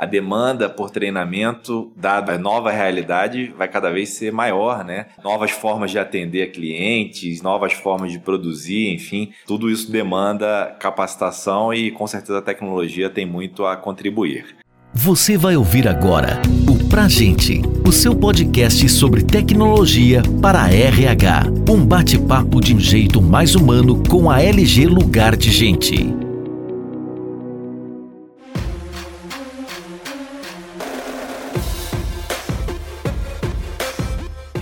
a demanda por treinamento, dada a nova realidade, vai cada vez ser maior, né? Novas formas de atender clientes, novas formas de produzir, enfim, tudo isso demanda capacitação e com certeza a tecnologia tem muito a contribuir. Você vai ouvir agora o Pra Gente, o seu podcast sobre tecnologia para a RH. Um bate-papo de um jeito mais humano com a LG Lugar de Gente.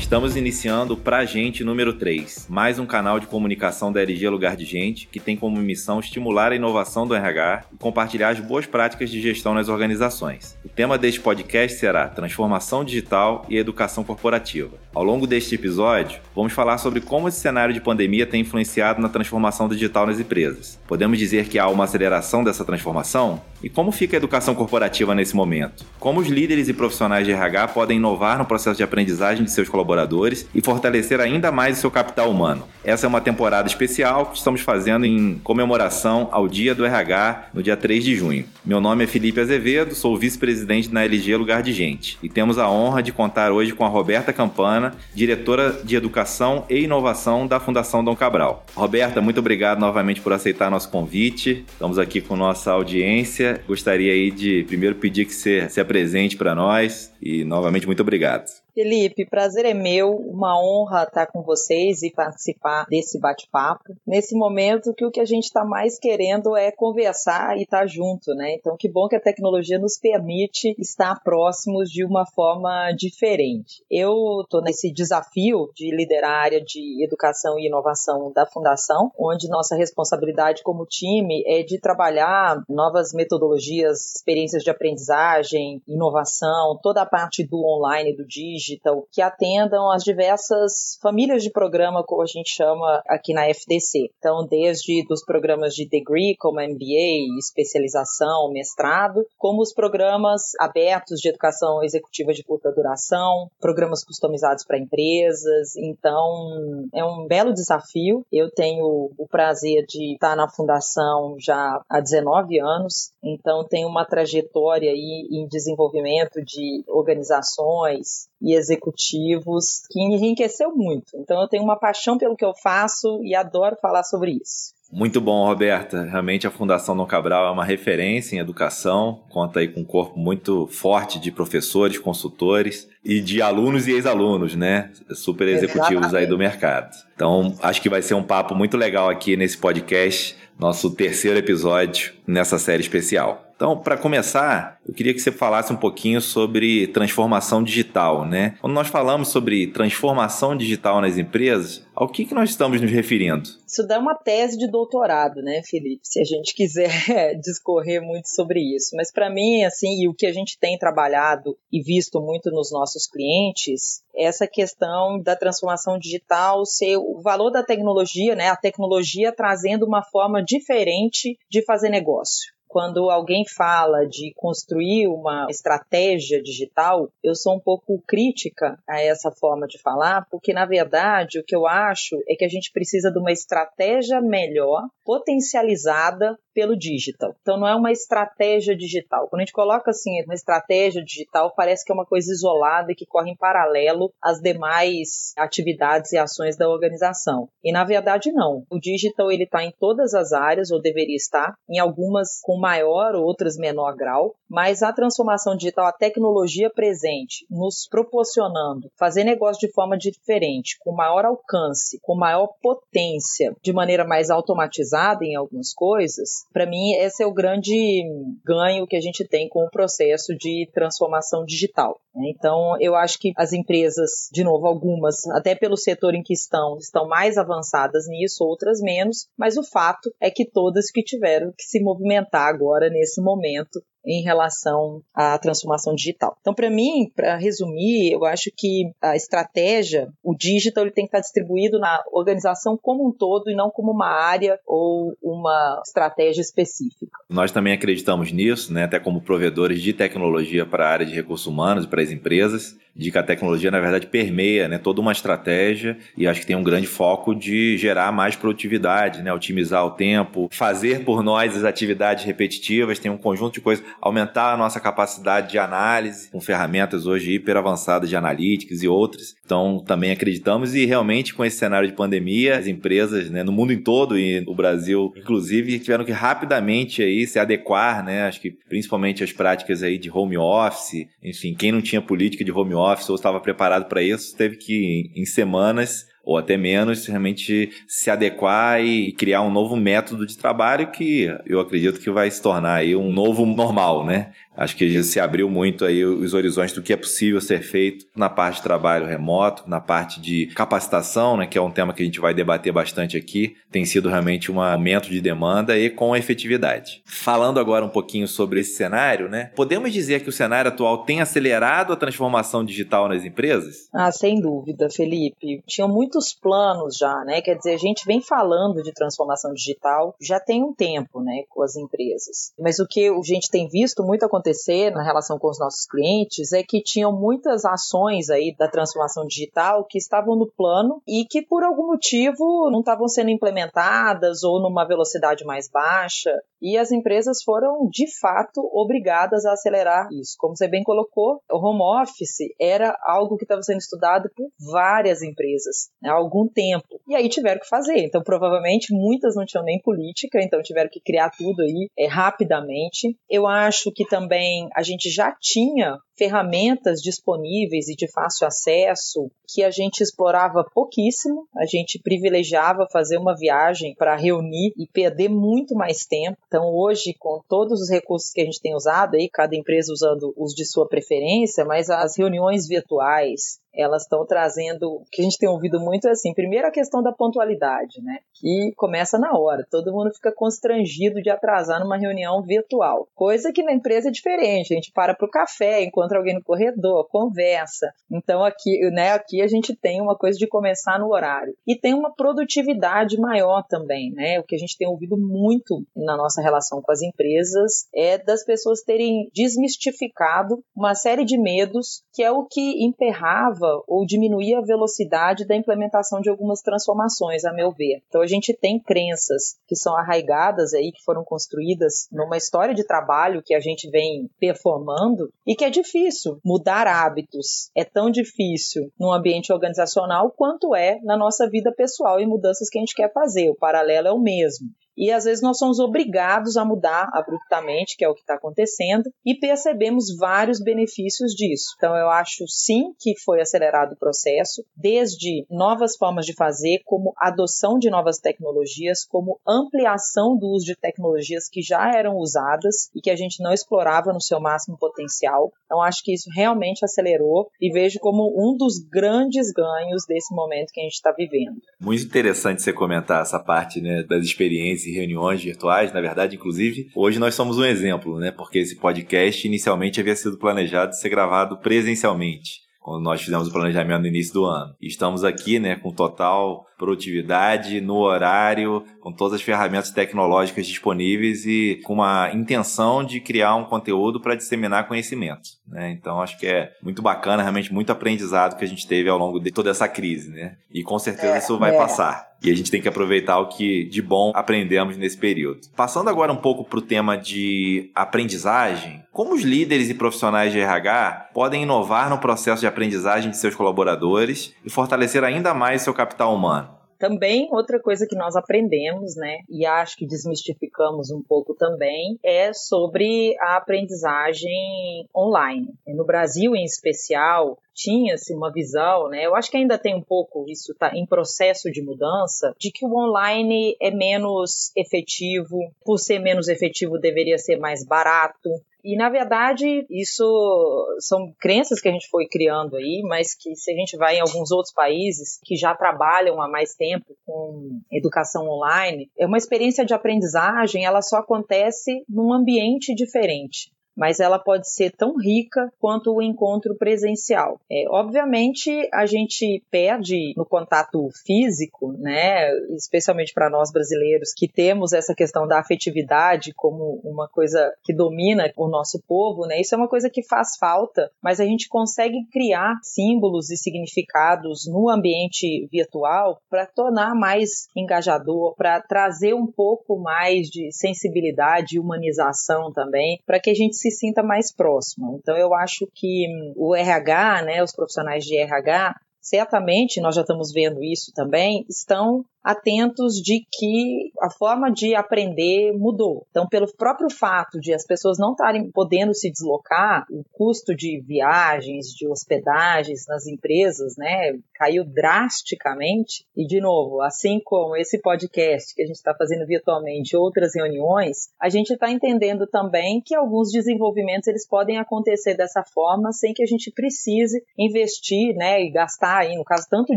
Estamos iniciando o Pra Gente número 3, mais um canal de comunicação da LG Lugar de Gente, que tem como missão estimular a inovação do RH e compartilhar as boas práticas de gestão nas organizações. O tema deste podcast será Transformação Digital e Educação Corporativa. Ao longo deste episódio, vamos falar sobre como esse cenário de pandemia tem influenciado na transformação digital nas empresas. Podemos dizer que há uma aceleração dessa transformação? E como fica a educação corporativa nesse momento? Como os líderes e profissionais de RH podem inovar no processo de aprendizagem de seus colaboradores e fortalecer ainda mais o seu capital humano? Essa é uma temporada especial que estamos fazendo em comemoração ao Dia do RH, no dia 3 de junho. Meu nome é Felipe Azevedo, sou vice-presidente na LG Lugar de Gente e temos a honra de contar hoje com a Roberta Campana, diretora de Educação e Inovação da Fundação Dom Cabral. Roberta, muito obrigado novamente por aceitar nosso convite. Estamos aqui com nossa audiência gostaria aí de primeiro pedir que você se apresente para nós e novamente muito obrigado. Felipe, prazer é meu, uma honra estar com vocês e participar desse bate-papo. Nesse momento que o que a gente está mais querendo é conversar e estar junto, né? Então, que bom que a tecnologia nos permite estar próximos de uma forma diferente. Eu estou nesse desafio de liderar a área de educação e inovação da Fundação, onde nossa responsabilidade como time é de trabalhar novas metodologias, experiências de aprendizagem, inovação, toda a parte do online, do digital digital que atendam as diversas famílias de programa, como a gente chama aqui na FDC. Então, desde dos programas de degree, como MBA, especialização, mestrado, como os programas abertos de educação executiva de curta duração, programas customizados para empresas. Então, é um belo desafio. Eu tenho o prazer de estar na fundação já há 19 anos, então tenho uma trajetória aí em desenvolvimento de organizações e executivos que enriqueceu muito. Então eu tenho uma paixão pelo que eu faço e adoro falar sobre isso. Muito bom, Roberta. Realmente a Fundação Dom Cabral é uma referência em educação, conta aí com um corpo muito forte de professores, consultores e de alunos e ex-alunos, né? Super executivos Exatamente. aí do mercado. Então, acho que vai ser um papo muito legal aqui nesse podcast, nosso terceiro episódio nessa série especial. Então, para começar, eu queria que você falasse um pouquinho sobre transformação digital, né? Quando nós falamos sobre transformação digital nas empresas, ao que, que nós estamos nos referindo? Isso dá uma tese de doutorado, né, Felipe? Se a gente quiser discorrer muito sobre isso. Mas para mim, assim, e o que a gente tem trabalhado e visto muito nos nossos clientes, é essa questão da transformação digital ser o valor da tecnologia, né? A tecnologia trazendo uma forma diferente de fazer negócio quando alguém fala de construir uma estratégia digital, eu sou um pouco crítica a essa forma de falar, porque na verdade o que eu acho é que a gente precisa de uma estratégia melhor, potencializada pelo digital. Então não é uma estratégia digital. Quando a gente coloca assim uma estratégia digital, parece que é uma coisa isolada e que corre em paralelo às demais atividades e ações da organização. E na verdade não. O digital ele está em todas as áreas ou deveria estar, em algumas com maior, outras menor grau, mas a transformação digital, a tecnologia presente, nos proporcionando fazer negócio de forma diferente, com maior alcance, com maior potência, de maneira mais automatizada em algumas coisas, para mim, esse é o grande ganho que a gente tem com o processo de transformação digital. Né? Então, eu acho que as empresas, de novo, algumas, até pelo setor em que estão, estão mais avançadas nisso, outras menos, mas o fato é que todas que tiveram que se movimentar agora, nesse momento, em relação à transformação digital. Então, para mim, para resumir, eu acho que a estratégia, o digital, ele tem que estar distribuído na organização como um todo e não como uma área ou uma estratégia específica. Nós também acreditamos nisso, né, até como provedores de tecnologia para a área de recursos humanos e para as empresas. de que a tecnologia, na verdade, permeia né, toda uma estratégia e acho que tem um grande foco de gerar mais produtividade, né, otimizar o tempo, fazer por nós as atividades repetitivas, tem um conjunto de coisas, aumentar a nossa capacidade de análise com ferramentas hoje hiper avançadas de analytics e outras. Então, também acreditamos e realmente com esse cenário de pandemia, as empresas né, no mundo em todo e no Brasil, inclusive, tiveram que rapidamente aí se adequar, né, acho que principalmente as práticas aí de home office, enfim, quem não tinha política de home office ou estava preparado para isso, teve que, em semanas, ou até menos, realmente se adequar e criar um novo método de trabalho que eu acredito que vai se tornar aí um novo normal, né? Acho que se abriu muito aí os horizontes do que é possível ser feito na parte de trabalho remoto, na parte de capacitação, né, que é um tema que a gente vai debater bastante aqui. Tem sido realmente um aumento de demanda e com efetividade. Falando agora um pouquinho sobre esse cenário, né? Podemos dizer que o cenário atual tem acelerado a transformação digital nas empresas? Ah, sem dúvida, Felipe. Tinham muitos planos já, né? Quer dizer, a gente vem falando de transformação digital já tem um tempo, né, com as empresas. Mas o que a gente tem visto muito acontecer acontecer na relação com os nossos clientes é que tinham muitas ações aí da transformação digital que estavam no plano e que por algum motivo não estavam sendo implementadas ou numa velocidade mais baixa. E as empresas foram, de fato, obrigadas a acelerar isso. Como você bem colocou, o home office era algo que estava sendo estudado por várias empresas né, há algum tempo. E aí tiveram que fazer. Então, provavelmente, muitas não tinham nem política, então tiveram que criar tudo aí é, rapidamente. Eu acho que também a gente já tinha ferramentas disponíveis e de fácil acesso que a gente explorava pouquíssimo, a gente privilegiava fazer uma viagem para reunir e perder muito mais tempo. Então, hoje, com todos os recursos que a gente tem usado, aí, cada empresa usando os de sua preferência, mas as reuniões virtuais, elas estão trazendo, o que a gente tem ouvido muito é assim, primeiro a questão da pontualidade, né? Que começa na hora, todo mundo fica constrangido de atrasar numa reunião virtual, coisa que na empresa é diferente, a gente para para o café, encontra alguém no corredor, conversa. Então aqui, né, aqui a gente tem uma coisa de começar no horário. E tem uma produtividade maior também, né? O que a gente tem ouvido muito na nossa relação com as empresas é das pessoas terem desmistificado uma série de medos que é o que emperrava ou diminuía a velocidade da implementação de algumas transformações, a meu ver. Então a gente tem crenças que são arraigadas aí, que foram construídas numa história de trabalho que a gente vem performando e que é difícil mudar hábitos. É tão difícil num ambiente organizacional quanto é na nossa vida pessoal e mudanças que a gente quer fazer. O paralelo é o mesmo e às vezes nós somos obrigados a mudar abruptamente, que é o que está acontecendo, e percebemos vários benefícios disso. Então eu acho sim que foi acelerado o processo, desde novas formas de fazer, como adoção de novas tecnologias, como ampliação do uso de tecnologias que já eram usadas e que a gente não explorava no seu máximo potencial. Então acho que isso realmente acelerou e vejo como um dos grandes ganhos desse momento que a gente está vivendo. Muito interessante você comentar essa parte né, das experiências e reuniões virtuais, na verdade, inclusive, hoje nós somos um exemplo, né? Porque esse podcast inicialmente havia sido planejado ser gravado presencialmente quando nós fizemos o planejamento no início do ano. Estamos aqui, né, com total produtividade, no horário, com todas as ferramentas tecnológicas disponíveis e com uma intenção de criar um conteúdo para disseminar conhecimento. Né? Então acho que é muito bacana, realmente muito aprendizado que a gente teve ao longo de toda essa crise. Né? E com certeza é, isso vai é. passar. E a gente tem que aproveitar o que de bom aprendemos nesse período. Passando agora um pouco para o tema de aprendizagem, como os líderes e profissionais de RH podem inovar no processo de aprendizagem de seus colaboradores e fortalecer ainda mais seu capital humano? Também, outra coisa que nós aprendemos, né, e acho que desmistificamos um pouco também, é sobre a aprendizagem online. No Brasil, em especial, tinha-se uma visão, né? Eu acho que ainda tem um pouco isso tá em processo de mudança, de que o online é menos efetivo, por ser menos efetivo deveria ser mais barato, e na verdade, isso são crenças que a gente foi criando aí, mas que se a gente vai em alguns outros países que já trabalham há mais tempo com educação online, é uma experiência de aprendizagem, ela só acontece num ambiente diferente. Mas ela pode ser tão rica quanto o encontro presencial. É, obviamente, a gente perde no contato físico, né, especialmente para nós brasileiros que temos essa questão da afetividade como uma coisa que domina o nosso povo, né? Isso é uma coisa que faz falta, mas a gente consegue criar símbolos e significados no ambiente virtual para tornar mais engajador, para trazer um pouco mais de sensibilidade e humanização também, para que a gente se sinta mais próximo. Então eu acho que o RH, né, os profissionais de RH certamente, nós já estamos vendo isso também, estão atentos de que a forma de aprender mudou. Então, pelo próprio fato de as pessoas não estarem podendo se deslocar, o custo de viagens, de hospedagens nas empresas, né, caiu drasticamente. E, de novo, assim como esse podcast que a gente está fazendo virtualmente, outras reuniões, a gente está entendendo também que alguns desenvolvimentos eles podem acontecer dessa forma sem que a gente precise investir, né, e gastar aí, no caso, tanto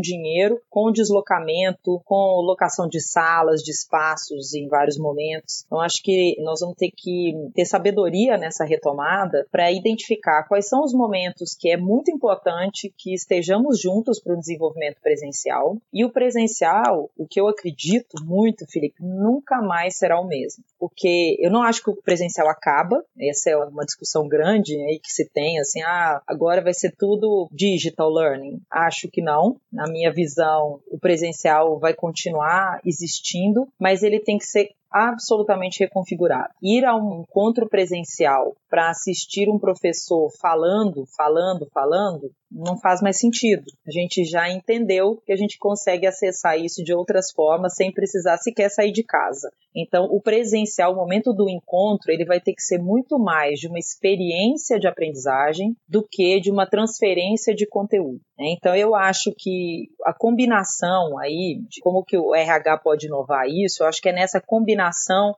dinheiro com deslocamento, com locação de salas, de espaços em vários momentos. Então, acho que nós vamos ter que ter sabedoria nessa retomada para identificar quais são os momentos que é muito importante que estejamos juntos para o desenvolvimento presencial. E o presencial, o que eu acredito muito, Felipe, nunca mais será o mesmo. Porque eu não acho que o presencial acaba, essa é uma discussão grande aí que se tem, assim, ah, agora vai ser tudo digital learning. Acho que não. Na minha visão, o presencial vai continuar existindo, mas ele tem que ser absolutamente reconfigurado. Ir a um encontro presencial para assistir um professor falando, falando, falando, não faz mais sentido. A gente já entendeu que a gente consegue acessar isso de outras formas sem precisar sequer sair de casa. Então, o presencial, o momento do encontro, ele vai ter que ser muito mais de uma experiência de aprendizagem do que de uma transferência de conteúdo. Né? Então, eu acho que a combinação aí de como que o RH pode inovar isso, eu acho que é nessa combinação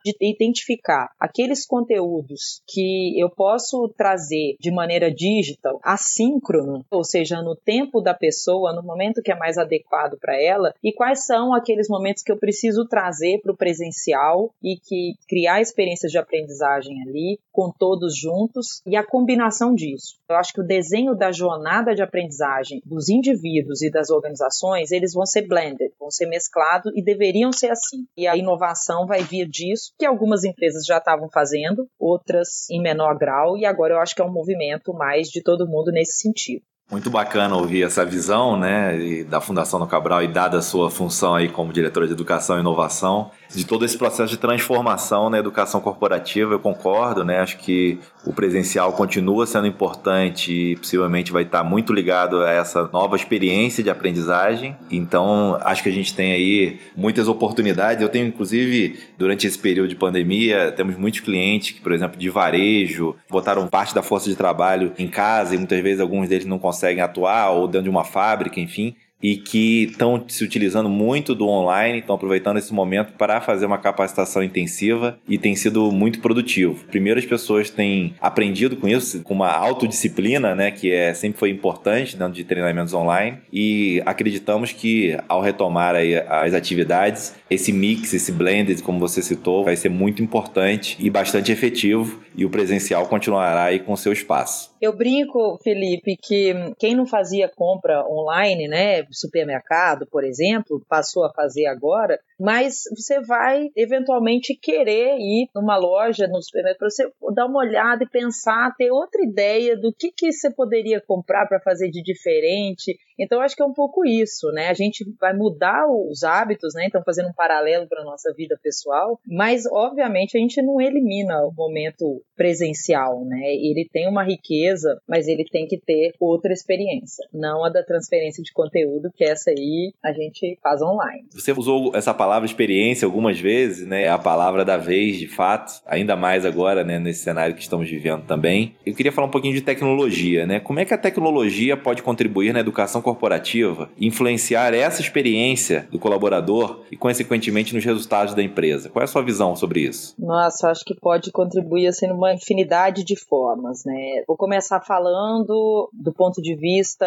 de identificar aqueles conteúdos que eu posso trazer de maneira digital, assíncrono, ou seja, no tempo da pessoa, no momento que é mais adequado para ela, e quais são aqueles momentos que eu preciso trazer para o presencial e que criar experiências de aprendizagem ali com todos juntos e a combinação disso. Eu acho que o desenho da jornada de aprendizagem dos indivíduos e das organizações, eles vão ser blended, vão ser mesclados e deveriam ser assim. E a inovação vai vir disso, que algumas empresas já estavam fazendo, outras em menor grau, e agora eu acho que é um movimento mais de todo mundo nesse sentido. Muito bacana ouvir essa visão, né, da Fundação do Cabral e dada a sua função aí como diretora de educação e inovação, de todo esse processo de transformação na educação corporativa, eu concordo, né? Acho que o presencial continua sendo importante e possivelmente vai estar muito ligado a essa nova experiência de aprendizagem. Então, acho que a gente tem aí muitas oportunidades. Eu tenho, inclusive, durante esse período de pandemia, temos muitos clientes que, por exemplo, de varejo, botaram parte da força de trabalho em casa e muitas vezes alguns deles não conseguem atuar ou dentro de uma fábrica, enfim e que estão se utilizando muito do online, estão aproveitando esse momento para fazer uma capacitação intensiva e tem sido muito produtivo. Primeiro, as pessoas têm aprendido com isso, com uma autodisciplina, né, que é, sempre foi importante dentro de treinamentos online, e acreditamos que ao retomar as atividades, esse mix, esse blended, como você citou, vai ser muito importante e bastante efetivo, e o presencial continuará aí com seu espaço. Eu brinco, Felipe, que quem não fazia compra online, né, supermercado, por exemplo, passou a fazer agora, mas você vai eventualmente querer ir numa loja, no supermercado, para você dar uma olhada e pensar, ter outra ideia do que, que você poderia comprar para fazer de diferente. Então, acho que é um pouco isso, né? A gente vai mudar os hábitos, né? Então, fazendo um paralelo para a nossa vida pessoal, mas, obviamente, a gente não elimina o momento presencial, né? Ele tem uma riqueza, mas ele tem que ter outra experiência, não a da transferência de conteúdo, que essa aí a gente faz online. Você usou essa palavra experiência algumas vezes, né? É a palavra da vez, de fato, ainda mais agora, né, nesse cenário que estamos vivendo também. Eu queria falar um pouquinho de tecnologia, né? Como é que a tecnologia pode contribuir na educação corporativa, influenciar essa experiência do colaborador e, consequentemente, nos resultados da empresa? Qual é a sua visão sobre isso? Nossa, acho que pode contribuir assim numa infinidade de formas, né? Vou começar falando do ponto de vista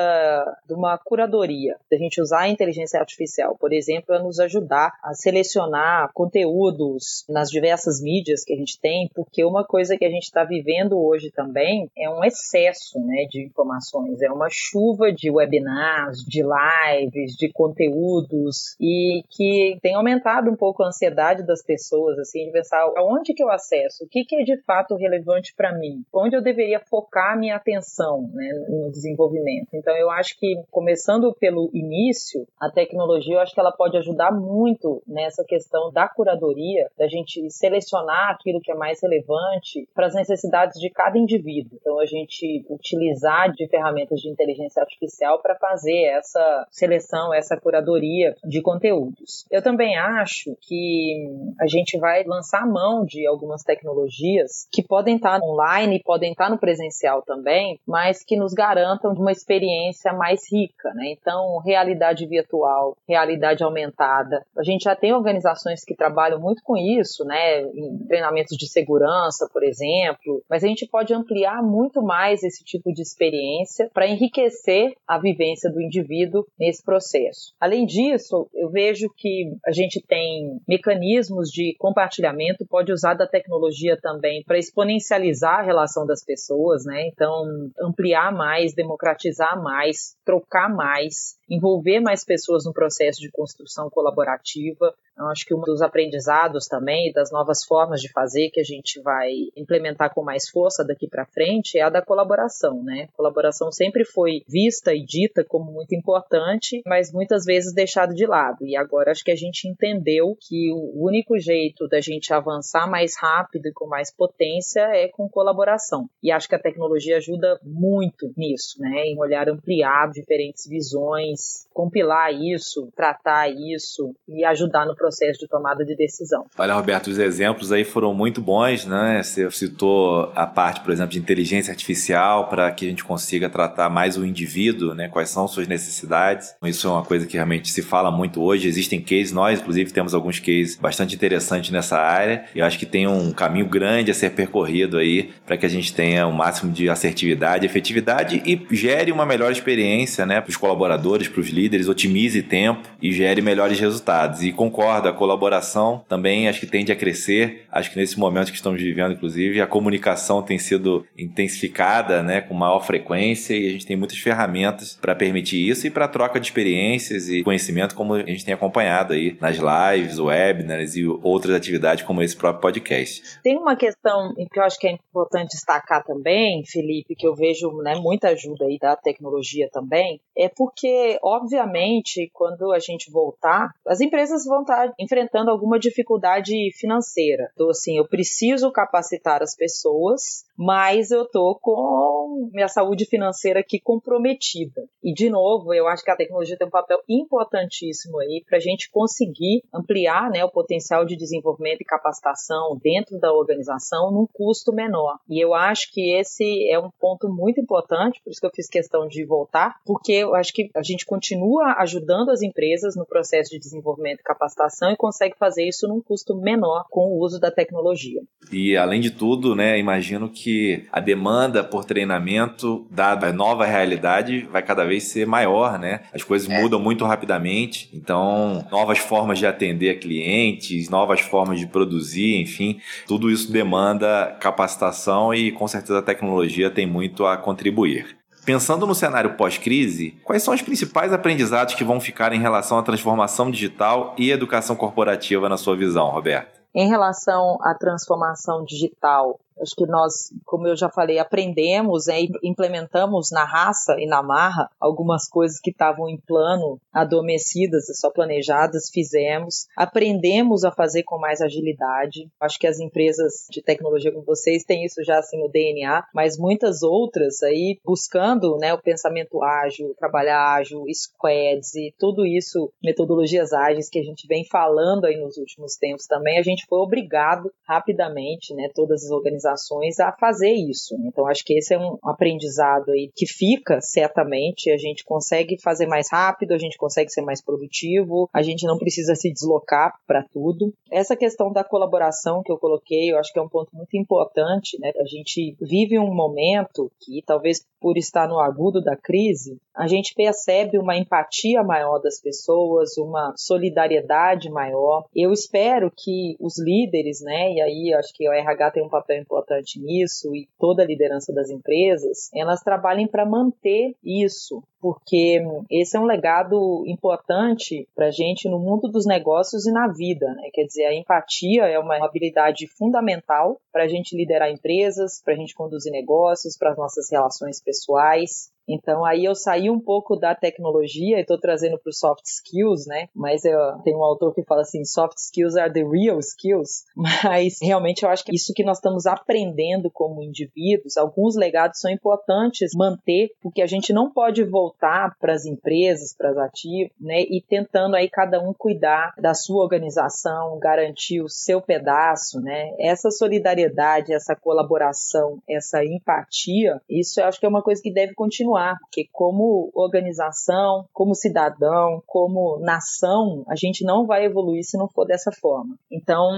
de uma curadoria. da gente usar a inteligência artificial, por exemplo, a nos ajudar a selecionar conteúdos nas diversas mídias que a gente tem, porque uma coisa que a gente está vivendo hoje também é um excesso né, de informações, é uma chuva de webinars, de lives, de conteúdos, e que tem aumentado um pouco a ansiedade das pessoas, assim, de pensar aonde que eu acesso, o que, que é de fato relevante para mim, onde eu deveria focar a minha atenção né, no desenvolvimento. Então, eu acho que, começando pelo início, a tecnologia, eu acho que ela pode ajudar muito nessa questão da curadoria, da gente selecionar aquilo que é mais relevante para as necessidades de cada indivíduo. Então, a gente utilizar de ferramentas de inteligência artificial para fazer essa seleção, essa curadoria de conteúdos. Eu também acho que a gente vai lançar mão de algumas tecnologias que podem estar online, podem estar no presencial também, mas que nos garantam uma experiência mais rica, né? Então, realidade virtual, realidade aumentada. A gente já tem organizações que trabalham muito com isso, né? Em treinamentos de segurança, por exemplo, mas a gente pode ampliar muito mais esse tipo de experiência para enriquecer a vivência do indivíduo nesse processo. Além disso, eu vejo que a gente tem mecanismos de compartilhamento, pode usar da tecnologia também para exponencializar a relação das pessoas, né? Então, ampliar mais, democratizar mais, trocar mais, envolver mais pessoas no processo de construção colaborativa. Eu acho que um dos aprendizados também, das novas formas de fazer que a gente vai implementar com mais força daqui para frente é a da colaboração, né? A colaboração sempre foi vista e dita como muito importante, mas muitas vezes deixado de lado. E agora acho que a gente entendeu que o único jeito da gente avançar mais rápido e com mais potência é com colaboração. E acho que a tecnologia ajuda muito nisso, né? Em olhar ampliado, diferentes visões, compilar isso, tratar isso e ajudar no processo de tomada de decisão. Olha, Roberto, os exemplos aí foram muito bons, né? Você citou a parte, por exemplo, de inteligência artificial para que a gente consiga tratar mais o indivíduo, né? Quais são suas necessidades. Isso é uma coisa que realmente se fala muito hoje. Existem cases, nós, inclusive, temos alguns cases bastante interessantes nessa área. E eu acho que tem um caminho grande a ser percorrido aí para que a gente tenha o um máximo de assertividade, efetividade e gere uma melhor experiência, né? Para os colaboradores, para os líderes, otimize tempo e gere melhores resultados. E concordo, a colaboração também acho que tende a crescer. Acho que nesse momento que estamos vivendo, inclusive, a comunicação tem sido intensificada, né? Com maior frequência e a gente tem muitas ferramentas para permitir isso e para troca de experiências e conhecimento, como a gente tem acompanhado aí nas lives, webinars e outras atividades como esse próprio podcast. Tem uma questão que eu acho que é importante destacar também, Felipe, que eu vejo né, muita ajuda aí da tecnologia também, é porque, obviamente, quando a gente voltar, as empresas vão estar enfrentando alguma dificuldade financeira. Então, assim, eu preciso capacitar as pessoas, mas eu tô com minha saúde financeira aqui comprometida. E, de novo, eu acho que a tecnologia tem um papel importantíssimo aí para a gente conseguir ampliar né, o potencial de desenvolvimento e capacitação dentro da organização num custo menor. E eu acho que esse é um ponto muito importante, por isso que eu fiz questão de voltar, porque eu acho que a gente continua ajudando as empresas no processo de desenvolvimento e capacitação e consegue fazer isso num custo menor com o uso da tecnologia. E além de tudo, né, imagino que a demanda por treinamento, dada a nova realidade, vai cada vez ser maior, né? As coisas é. mudam muito rapidamente, então novas formas de atender clientes, novas formas de produzir, enfim, tudo isso demanda capacitação e com certeza a tecnologia tem muito a contribuir. Pensando no cenário pós-crise, quais são os principais aprendizados que vão ficar em relação à transformação digital e educação corporativa na sua visão, Roberto? Em relação à transformação digital, Acho que nós, como eu já falei, aprendemos né, implementamos na raça e na marra algumas coisas que estavam em plano, adormecidas, só planejadas, fizemos. Aprendemos a fazer com mais agilidade. Acho que as empresas de tecnologia como vocês têm isso já assim no DNA, mas muitas outras aí buscando né, o pensamento ágil, trabalhar ágil, squads e tudo isso, metodologias ágeis que a gente vem falando aí nos últimos tempos também, a gente foi obrigado rapidamente, né, todas as organizações organizações a fazer isso. Né? Então, acho que esse é um aprendizado aí que fica, certamente, a gente consegue fazer mais rápido, a gente consegue ser mais produtivo, a gente não precisa se deslocar para tudo. Essa questão da colaboração que eu coloquei, eu acho que é um ponto muito importante, né? A gente vive um momento que talvez por estar no agudo da crise, a gente percebe uma empatia maior das pessoas, uma solidariedade maior. Eu espero que os líderes, né, e aí acho que o RH tem um papel importante nisso e toda a liderança das empresas, elas trabalhem para manter isso, porque esse é um legado importante para a gente no mundo dos negócios e na vida. Né? Quer dizer, a empatia é uma habilidade fundamental para a gente liderar empresas, para a gente conduzir negócios, para as nossas relações pessoais. Então aí eu saí um pouco da tecnologia e estou trazendo para os soft skills, né? Mas eu, tem um autor que fala assim, soft skills are the real skills. Mas realmente eu acho que isso que nós estamos aprendendo como indivíduos, alguns legados são importantes manter, porque a gente não pode voltar para as empresas, para as ativas, né? E tentando aí cada um cuidar da sua organização, garantir o seu pedaço, né? Essa solidariedade, essa colaboração, essa empatia, isso eu acho que é uma coisa que deve continuar continuar, porque como organização, como cidadão, como nação, a gente não vai evoluir se não for dessa forma. Então,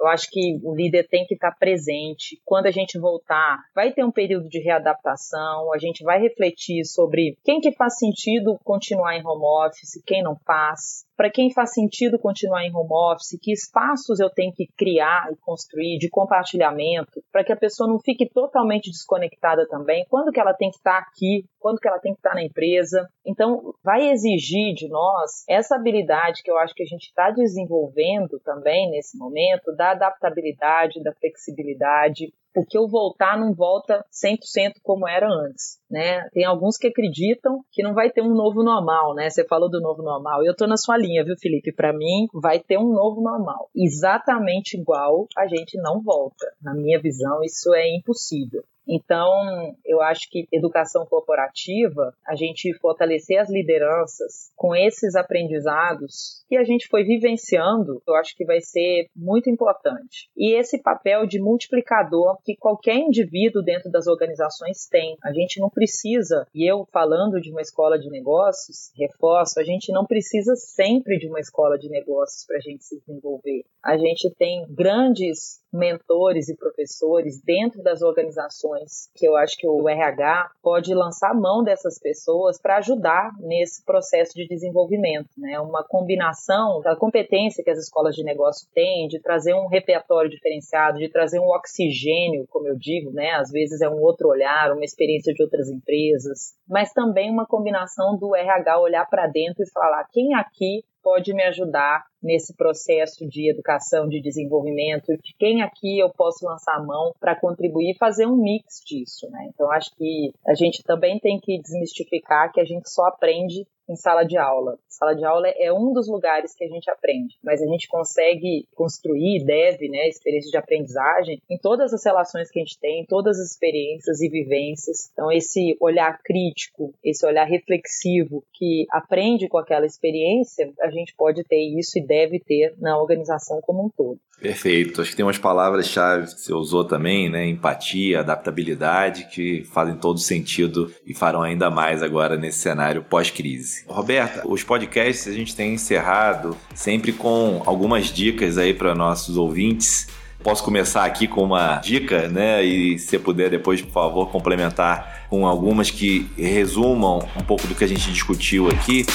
eu acho que o líder tem que estar presente. Quando a gente voltar, vai ter um período de readaptação, a gente vai refletir sobre quem que faz sentido continuar em home office, quem não faz, para quem faz sentido continuar em home office, que espaços eu tenho que criar e construir de compartilhamento, para que a pessoa não fique totalmente desconectada também, quando que ela tem que estar aqui, quando que ela tem que estar na empresa. Então, vai exigir de nós essa habilidade que eu acho que a gente está desenvolvendo também nesse momento, da adaptabilidade, da flexibilidade, porque o voltar não volta 100% como era antes, né? Tem alguns que acreditam que não vai ter um novo normal, né? Você falou do novo normal. Eu tô na sua linha, viu, Felipe? Para mim, vai ter um novo normal. Exatamente igual a gente não volta. Na minha visão, isso é impossível. Então, eu acho que educação corporativa, a gente fortalecer as lideranças com esses aprendizados que a gente foi vivenciando, eu acho que vai ser muito importante. E esse papel de multiplicador que qualquer indivíduo dentro das organizações tem. A gente não precisa, e eu falando de uma escola de negócios, reforço, a gente não precisa sempre de uma escola de negócios para a gente se desenvolver. A gente tem grandes mentores e professores dentro das organizações, que eu acho que o RH pode lançar mão dessas pessoas para ajudar nesse processo de desenvolvimento, né? Uma combinação da competência que as escolas de negócio têm de trazer um repertório diferenciado, de trazer um oxigênio, como eu digo, né? Às vezes é um outro olhar, uma experiência de outras empresas, mas também uma combinação do RH olhar para dentro e falar quem aqui pode me ajudar nesse processo de educação, de desenvolvimento, de quem aqui eu posso lançar a mão para contribuir e fazer um mix disso, né? Então acho que a gente também tem que desmistificar que a gente só aprende em sala de aula. Sala de aula é um dos lugares que a gente aprende, mas a gente consegue construir, deve, né, experiências de aprendizagem em todas as relações que a gente tem, em todas as experiências e vivências. Então, esse olhar crítico, esse olhar reflexivo que aprende com aquela experiência, a gente pode ter isso e deve ter na organização como um todo. Perfeito. Acho que tem umas palavras-chave que você usou também, né? Empatia, adaptabilidade, que fazem todo sentido e farão ainda mais agora nesse cenário pós-crise. Roberta, os podcasts a gente tem encerrado sempre com algumas dicas aí para nossos ouvintes. Posso começar aqui com uma dica, né? E se puder depois, por favor, complementar com algumas que resumam um pouco do que a gente discutiu aqui.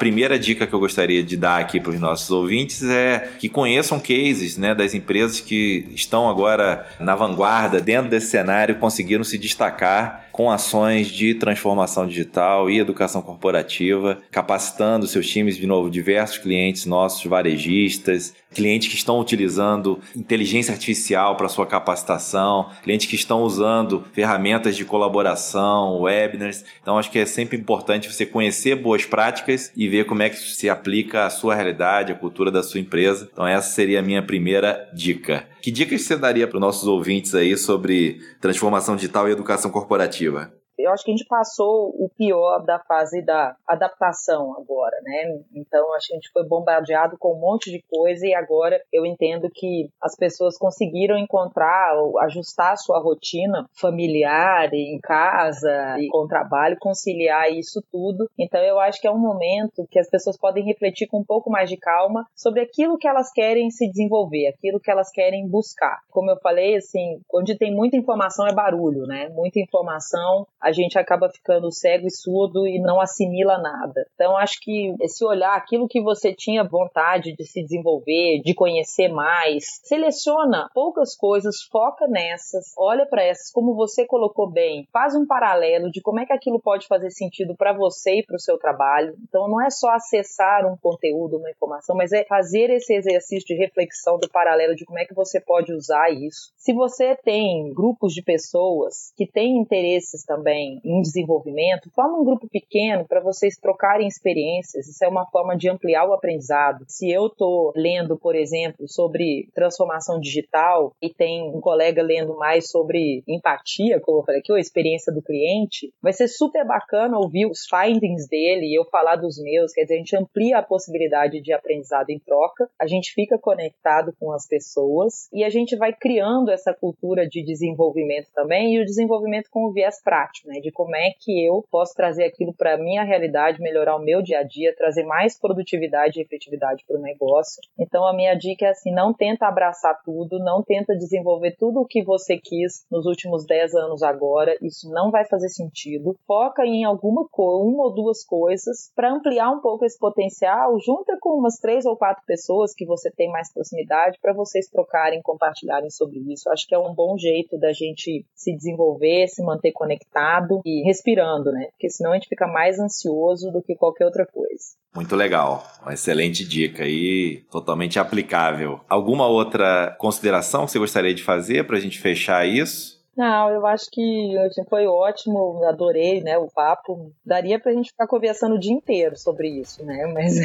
Primeira dica que eu gostaria de dar aqui para os nossos ouvintes é que conheçam cases né, das empresas que estão agora na vanguarda dentro desse cenário, conseguiram se destacar com ações de transformação digital e educação corporativa, capacitando seus times, de novo, diversos clientes nossos, varejistas, clientes que estão utilizando inteligência artificial para sua capacitação, clientes que estão usando ferramentas de colaboração, webinars. Então, acho que é sempre importante você conhecer boas práticas e ver como é que se aplica à sua realidade, à cultura da sua empresa. Então, essa seria a minha primeira dica. Que dicas você daria para os nossos ouvintes aí sobre transformação digital e educação corporativa? Eu acho que a gente passou o pior da fase da adaptação agora, né? Então acho que a gente foi bombardeado com um monte de coisa e agora eu entendo que as pessoas conseguiram encontrar, ajustar a sua rotina familiar em casa e com trabalho, conciliar isso tudo. Então eu acho que é um momento que as pessoas podem refletir com um pouco mais de calma sobre aquilo que elas querem se desenvolver, aquilo que elas querem buscar. Como eu falei, assim, onde tem muita informação é barulho, né? Muita informação, a gente acaba ficando cego e surdo e não assimila nada. Então acho que esse olhar, aquilo que você tinha vontade de se desenvolver, de conhecer mais, seleciona poucas coisas, foca nessas, olha para essas, como você colocou bem, faz um paralelo de como é que aquilo pode fazer sentido para você e para o seu trabalho. Então não é só acessar um conteúdo, uma informação, mas é fazer esse exercício de reflexão do paralelo de como é que você pode usar isso. Se você tem grupos de pessoas que têm interesses também em desenvolvimento, forma um grupo pequeno para vocês trocarem experiências. Isso é uma forma de ampliar o aprendizado. Se eu estou lendo, por exemplo, sobre transformação digital e tem um colega lendo mais sobre empatia, como eu falei aqui, ou experiência do cliente, vai ser super bacana ouvir os findings dele e eu falar dos meus. Quer dizer, a gente amplia a possibilidade de aprendizado em troca, a gente fica conectado com as pessoas e a gente vai criando essa cultura de desenvolvimento também e o desenvolvimento com o viés prático, né? De como é que eu posso trazer aquilo para a minha realidade, melhorar o meu dia a dia, trazer mais produtividade e efetividade para o negócio. Então a minha dica é assim, não tenta abraçar tudo, não tenta desenvolver tudo o que você quis nos últimos 10 anos agora, isso não vai fazer sentido. Foca em alguma coisa, uma ou duas coisas para ampliar um pouco esse potencial, junta com umas três ou quatro pessoas que você tem mais proximidade para vocês trocarem, compartilharem sobre isso. Acho que é um bom jeito da gente se desenvolver, se manter conectado e respirando, né? Porque senão a gente fica mais ansioso do que qualquer outra coisa. Muito legal, uma excelente dica e totalmente aplicável. Alguma outra consideração que você gostaria de fazer para a gente fechar isso? Não, eu acho que assim, foi ótimo, adorei né, o papo. Daria pra gente ficar conversando o dia inteiro sobre isso, né? Mas,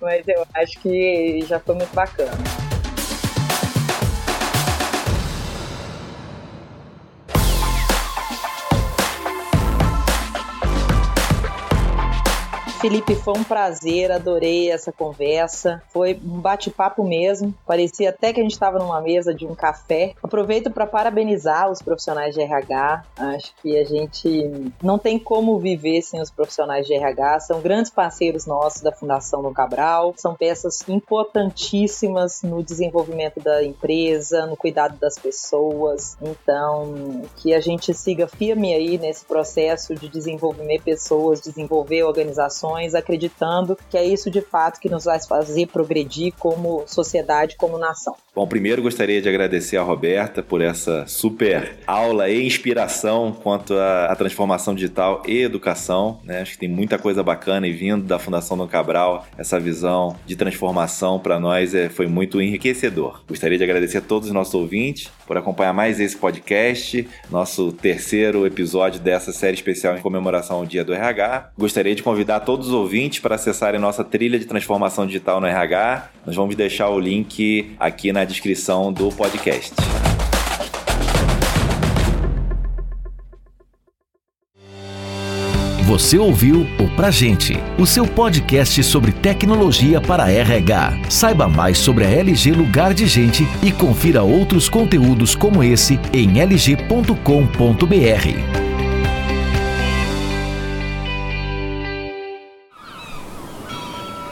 mas eu acho que já foi muito bacana. Felipe, foi um prazer, adorei essa conversa. Foi um bate-papo mesmo. Parecia até que a gente estava numa mesa de um café. Aproveito para parabenizar os profissionais de RH. Acho que a gente não tem como viver sem os profissionais de RH. São grandes parceiros nossos da Fundação do Cabral. São peças importantíssimas no desenvolvimento da empresa, no cuidado das pessoas. Então, que a gente siga firme aí nesse processo de desenvolver pessoas, desenvolver organizações acreditando que é isso de fato que nos vai fazer progredir como sociedade, como nação. Bom, primeiro gostaria de agradecer a Roberta por essa super aula e inspiração quanto à, transformação digital e educação. Né? Acho que tem muita coisa bacana e vindo da Fundação Dom Cabral, essa visão de transformação para nós é, foi muito enriquecedor. Gostaria de agradecer a todos os nossos ouvintes por acompanhar mais esse podcast, nosso terceiro episódio dessa série especial em comemoração ao Dia do RH. Gostaria de convidar todos os ouvintes para acessarem nossa trilha de transformação digital no RH. Nós vamos deixar o link aqui na descrição do podcast. Você ouviu o Pra Gente, o seu podcast sobre tecnologia para RH. Saiba mais sobre a LG Lugar de Gente e confira outros conteúdos como esse em lg.com.br.